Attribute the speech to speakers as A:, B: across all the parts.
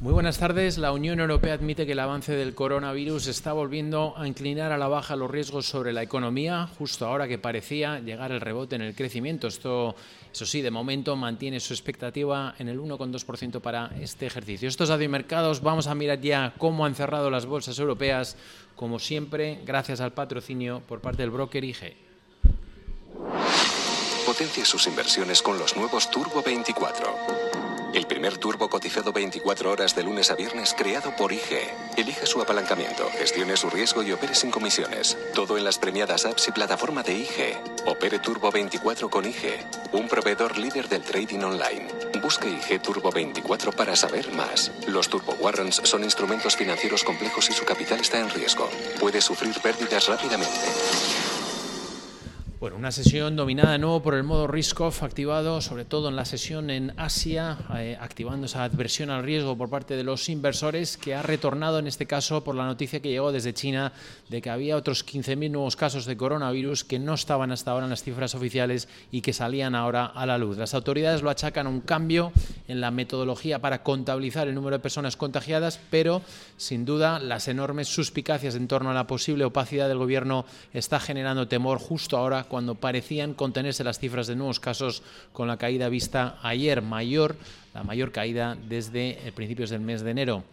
A: Muy buenas tardes. La Unión Europea admite que el avance del coronavirus está volviendo a inclinar a la baja los riesgos sobre la economía, justo ahora que parecía llegar el rebote en el crecimiento. Esto, eso sí, de momento mantiene su expectativa en el 1,2% para este ejercicio. Estos mercados vamos a mirar ya cómo han cerrado las bolsas europeas, como siempre, gracias al patrocinio por parte del broker IG.
B: Potencia sus inversiones con los nuevos Turbo 24. El primer turbo cotizado 24 horas de lunes a viernes creado por IG. Elige su apalancamiento, gestione su riesgo y opere sin comisiones. Todo en las premiadas apps y plataforma de IG. Opere Turbo 24 con IG, un proveedor líder del trading online. Busque IG Turbo 24 para saber más. Los Turbo Warrants son instrumentos financieros complejos y su capital está en riesgo. Puede sufrir pérdidas rápidamente.
A: Bueno, una sesión dominada de nuevo por el modo risk-off activado, sobre todo en la sesión en Asia, eh, activando esa adversión al riesgo por parte de los inversores, que ha retornado en este caso por la noticia que llegó desde China de que había otros 15.000 nuevos casos de coronavirus que no estaban hasta ahora en las cifras oficiales y que salían ahora a la luz. Las autoridades lo achacan a un cambio en la metodología para contabilizar el número de personas contagiadas, pero sin duda las enormes suspicacias en torno a la posible opacidad del gobierno está generando temor justo ahora cuando parecían contenerse las cifras de nuevos casos con la caída vista ayer mayor, la mayor caída desde principios del mes de enero.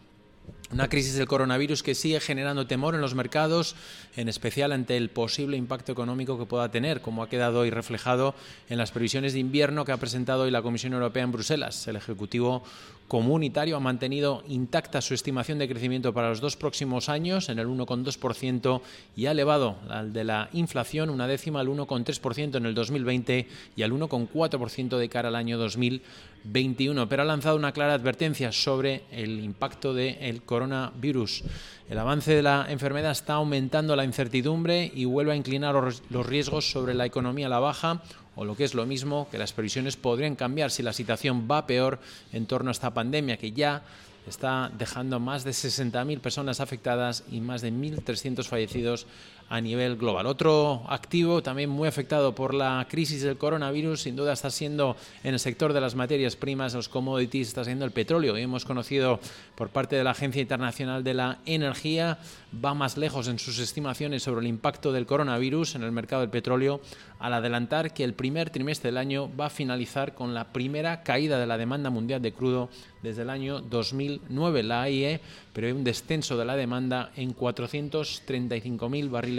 A: Una crisis del coronavirus que sigue generando temor en los mercados, en especial ante el posible impacto económico que pueda tener, como ha quedado hoy reflejado en las previsiones de invierno que ha presentado hoy la Comisión Europea en Bruselas. El Ejecutivo comunitario ha mantenido intacta su estimación de crecimiento para los dos próximos años en el 1,2% y ha elevado al de la inflación una décima al 1,3% en el 2020 y al 1,4% de cara al año 2021. Pero ha lanzado una clara advertencia sobre el impacto del coronavirus. El avance de la enfermedad está aumentando la incertidumbre y vuelve a inclinar los riesgos sobre la economía a la baja o lo que es lo mismo, que las previsiones podrían cambiar si la situación va peor en torno a esta pandemia que ya está dejando más de 60.000 personas afectadas y más de 1.300 fallecidos a nivel global. Otro activo también muy afectado por la crisis del coronavirus, sin duda está siendo en el sector de las materias primas, los commodities, está siendo el petróleo. Y hemos conocido por parte de la Agencia Internacional de la Energía, va más lejos en sus estimaciones sobre el impacto del coronavirus en el mercado del petróleo, al adelantar que el primer trimestre del año va a finalizar con la primera caída de la demanda mundial de crudo desde el año 2009. La AIE prevé un descenso de la demanda en 435.000 barriles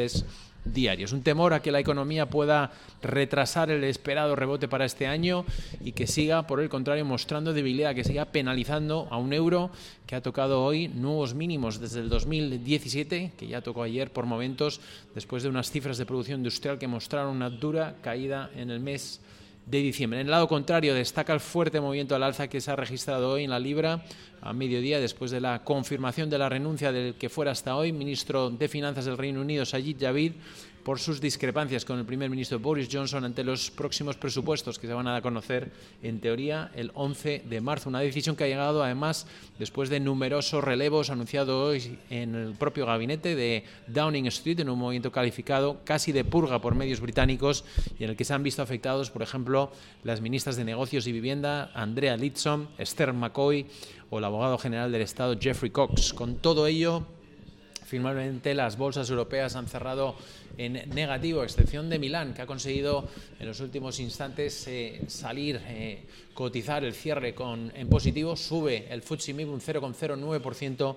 A: diarios. Un temor a que la economía pueda retrasar el esperado rebote para este año y que siga, por el contrario, mostrando debilidad, que siga penalizando a un euro que ha tocado hoy nuevos mínimos desde el 2017, que ya tocó ayer por momentos, después de unas cifras de producción industrial que mostraron una dura caída en el mes de diciembre. En el lado contrario, destaca el fuerte movimiento al alza que se ha registrado hoy en la libra a mediodía después de la confirmación de la renuncia del que fuera hasta hoy ministro de Finanzas del Reino Unido, Sajid Javid, por sus discrepancias con el primer ministro Boris Johnson ante los próximos presupuestos que se van a conocer en teoría el 11 de marzo. Una decisión que ha llegado además después de numerosos relevos anunciados hoy en el propio gabinete de Downing Street en un movimiento calificado casi de purga por medios británicos y en el que se han visto afectados, por ejemplo, las ministras de Negocios y Vivienda, Andrea Litson, Esther McCoy o el abogado general del Estado, Jeffrey Cox. Con todo ello, Finalmente, las bolsas europeas han cerrado en negativo, a excepción de Milán, que ha conseguido en los últimos instantes eh, salir, eh, cotizar el cierre con, en positivo. Sube el FTSE MIB un 0,09%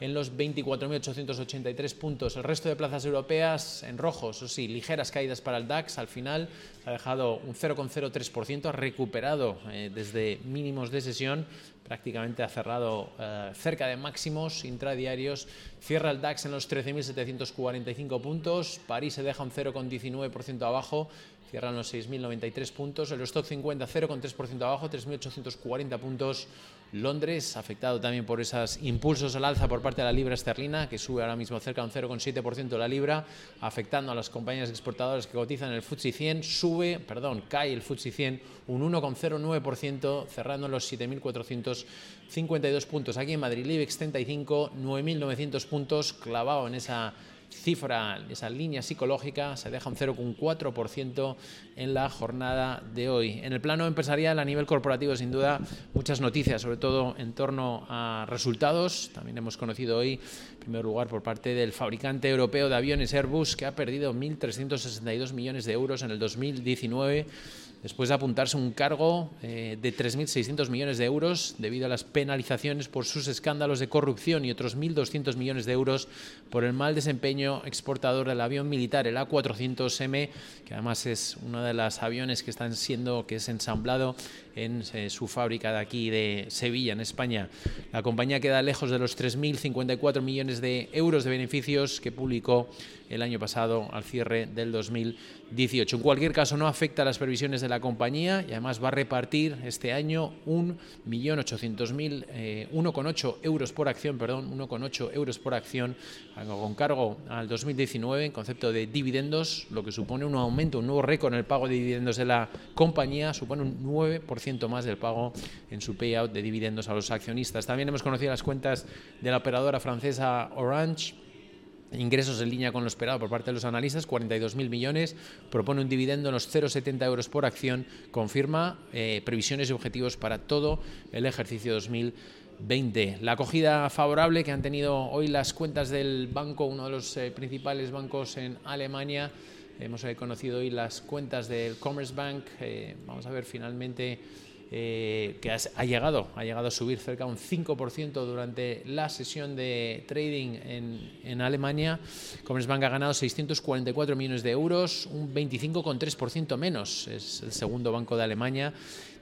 A: en los 24.883 puntos. El resto de plazas europeas en rojo, eso sí, ligeras caídas para el DAX. Al final ha dejado un 0,03%, ha recuperado eh, desde mínimos de sesión, prácticamente ha cerrado eh, cerca de máximos intradiarios. Cierra el DAX en los 13.745 puntos. París se deja un 0,19% abajo cierran los 6.093 puntos. El stock 50 0,3% abajo, 3.840 puntos. Londres, afectado también por esos impulsos al alza por parte de la libra esterlina, que sube ahora mismo cerca de un 0,7% la libra, afectando a las compañías exportadoras que cotizan el FTSE 100, sube, perdón, cae el FTSE 100 un 1,09%, cerrando los 7.452 puntos. Aquí en Madrid, IBEX 35, 9.900 puntos, clavado en esa cifra, esa línea psicológica, se deja un 0,4% en la jornada de hoy. En el plano empresarial, a nivel corporativo, sin duda, muchas noticias, sobre todo en torno a resultados. También hemos conocido hoy, en primer lugar, por parte del fabricante europeo de aviones Airbus, que ha perdido 1.362 millones de euros en el 2019 después de apuntarse un cargo eh, de 3.600 millones de euros debido a las penalizaciones por sus escándalos de corrupción y otros 1.200 millones de euros por el mal desempeño exportador del avión militar, el A400M, que además es uno de los aviones que están siendo, que es ensamblado en eh, su fábrica de aquí de Sevilla, en España. La compañía queda lejos de los 3.054 millones de euros de beneficios que publicó el año pasado al cierre del 2018. En cualquier caso, no afecta a las previsiones de la compañía y además va a repartir este año 1.800.000, eh, 1,8 euros por acción, perdón, 1,8 euros por acción con cargo al 2019 en concepto de dividendos, lo que supone un aumento, un nuevo récord en el pago de dividendos de la compañía, supone un 9% más del pago en su payout de dividendos a los accionistas. También hemos conocido las cuentas de la operadora francesa Orange Ingresos en línea con lo esperado por parte de los analistas, 42.000 millones, propone un dividendo en los 0,70 euros por acción, confirma eh, previsiones y objetivos para todo el ejercicio 2020. La acogida favorable que han tenido hoy las cuentas del banco, uno de los eh, principales bancos en Alemania, hemos eh, conocido hoy las cuentas del Commerzbank, vamos a ver finalmente eh, que ha llegado, ha llegado a subir cerca de un 5% durante la sesión de trading en, en Alemania. Commerzbank ha ganado 644 millones de euros, un 25,3% menos. Es el segundo banco de Alemania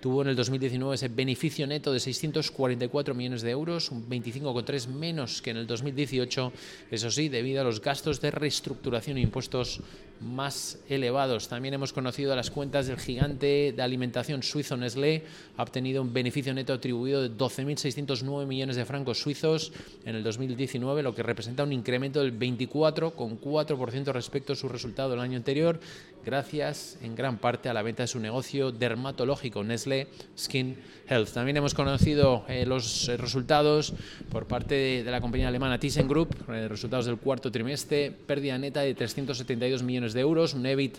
A: tuvo en el 2019 ese beneficio neto de 644 millones de euros, un 25,3 menos que en el 2018, eso sí, debido a los gastos de reestructuración e impuestos más elevados. También hemos conocido las cuentas del gigante de alimentación suizo Nestlé, ha obtenido un beneficio neto atribuido de 12.609 millones de francos suizos en el 2019, lo que representa un incremento del 24,4% respecto a su resultado del año anterior, gracias en gran parte a la venta de su negocio dermatológico Nestlé Skin Health. También hemos conocido eh, los resultados por parte de, la compañía alemana ThyssenKrupp, eh, resultados del cuarto trimestre, pérdida neta de 372 millones de euros, un EBIT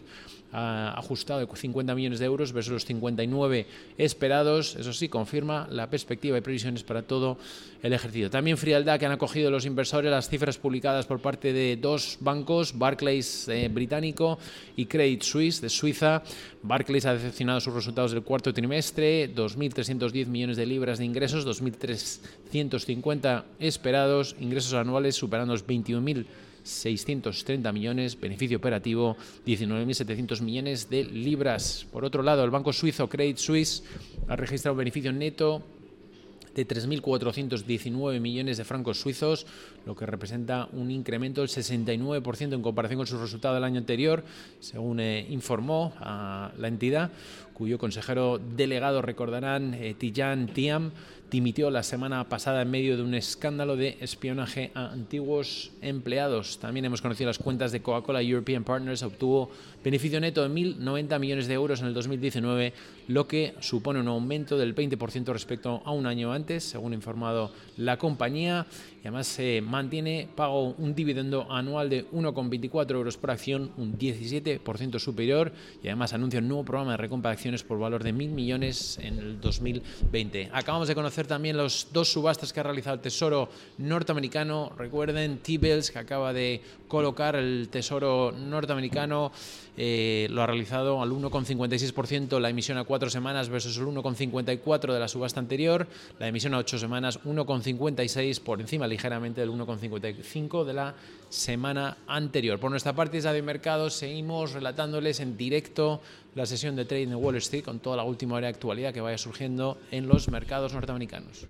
A: ah, ajustado de 50 millones de euros versus los 59 esperados. Eso sí, confirma la perspectiva y previsiones para todo el ejercicio. También frialdad que han acogido los inversores las cifras publicadas por parte de dos bancos, Barclays eh, británico y Credit Suisse de Suiza. Barclays ha decepcionado sus resultados del cuarto trimestre, 2.310 millones de libras de ingresos, 2.350 esperados, ingresos anuales superando los 21.630 millones, beneficio operativo 19.700 millones de libras. Por otro lado, el banco suizo Credit Suisse ha registrado un beneficio neto de 3.419 millones de francos suizos, lo que representa un incremento del 69% en comparación con su resultado del año anterior, según eh, informó la entidad, cuyo consejero delegado, recordarán, eh, Tijan Tiam, dimitió la semana pasada en medio de un escándalo de espionaje a antiguos empleados. También hemos conocido las cuentas de Coca-Cola European Partners, obtuvo beneficio neto de 1.090 millones de euros en el 2019, lo que supone un aumento del 20% respecto a un año antes, según ha informado la compañía. Y además se mantiene pago un dividendo anual de 1,24 euros por acción, un 17% superior, y además anuncia un nuevo programa de recompra de acciones por valor de 1.000 millones en el 2020. Acabamos de conocer también los dos subastas que ha realizado el Tesoro norteamericano. Recuerden, T-Bills, que acaba de colocar el Tesoro norteamericano eh, lo ha realizado al 1,56% la emisión a cuatro semanas versus el 1,54% de la subasta anterior, la emisión a ocho semanas 1,56 por encima ligeramente del 1,55 de la semana anterior. Por nuestra parte, desde de mercado, seguimos relatándoles en directo la sesión de trading de Wall Street con toda la última hora de actualidad que vaya surgiendo en los mercados norteamericanos.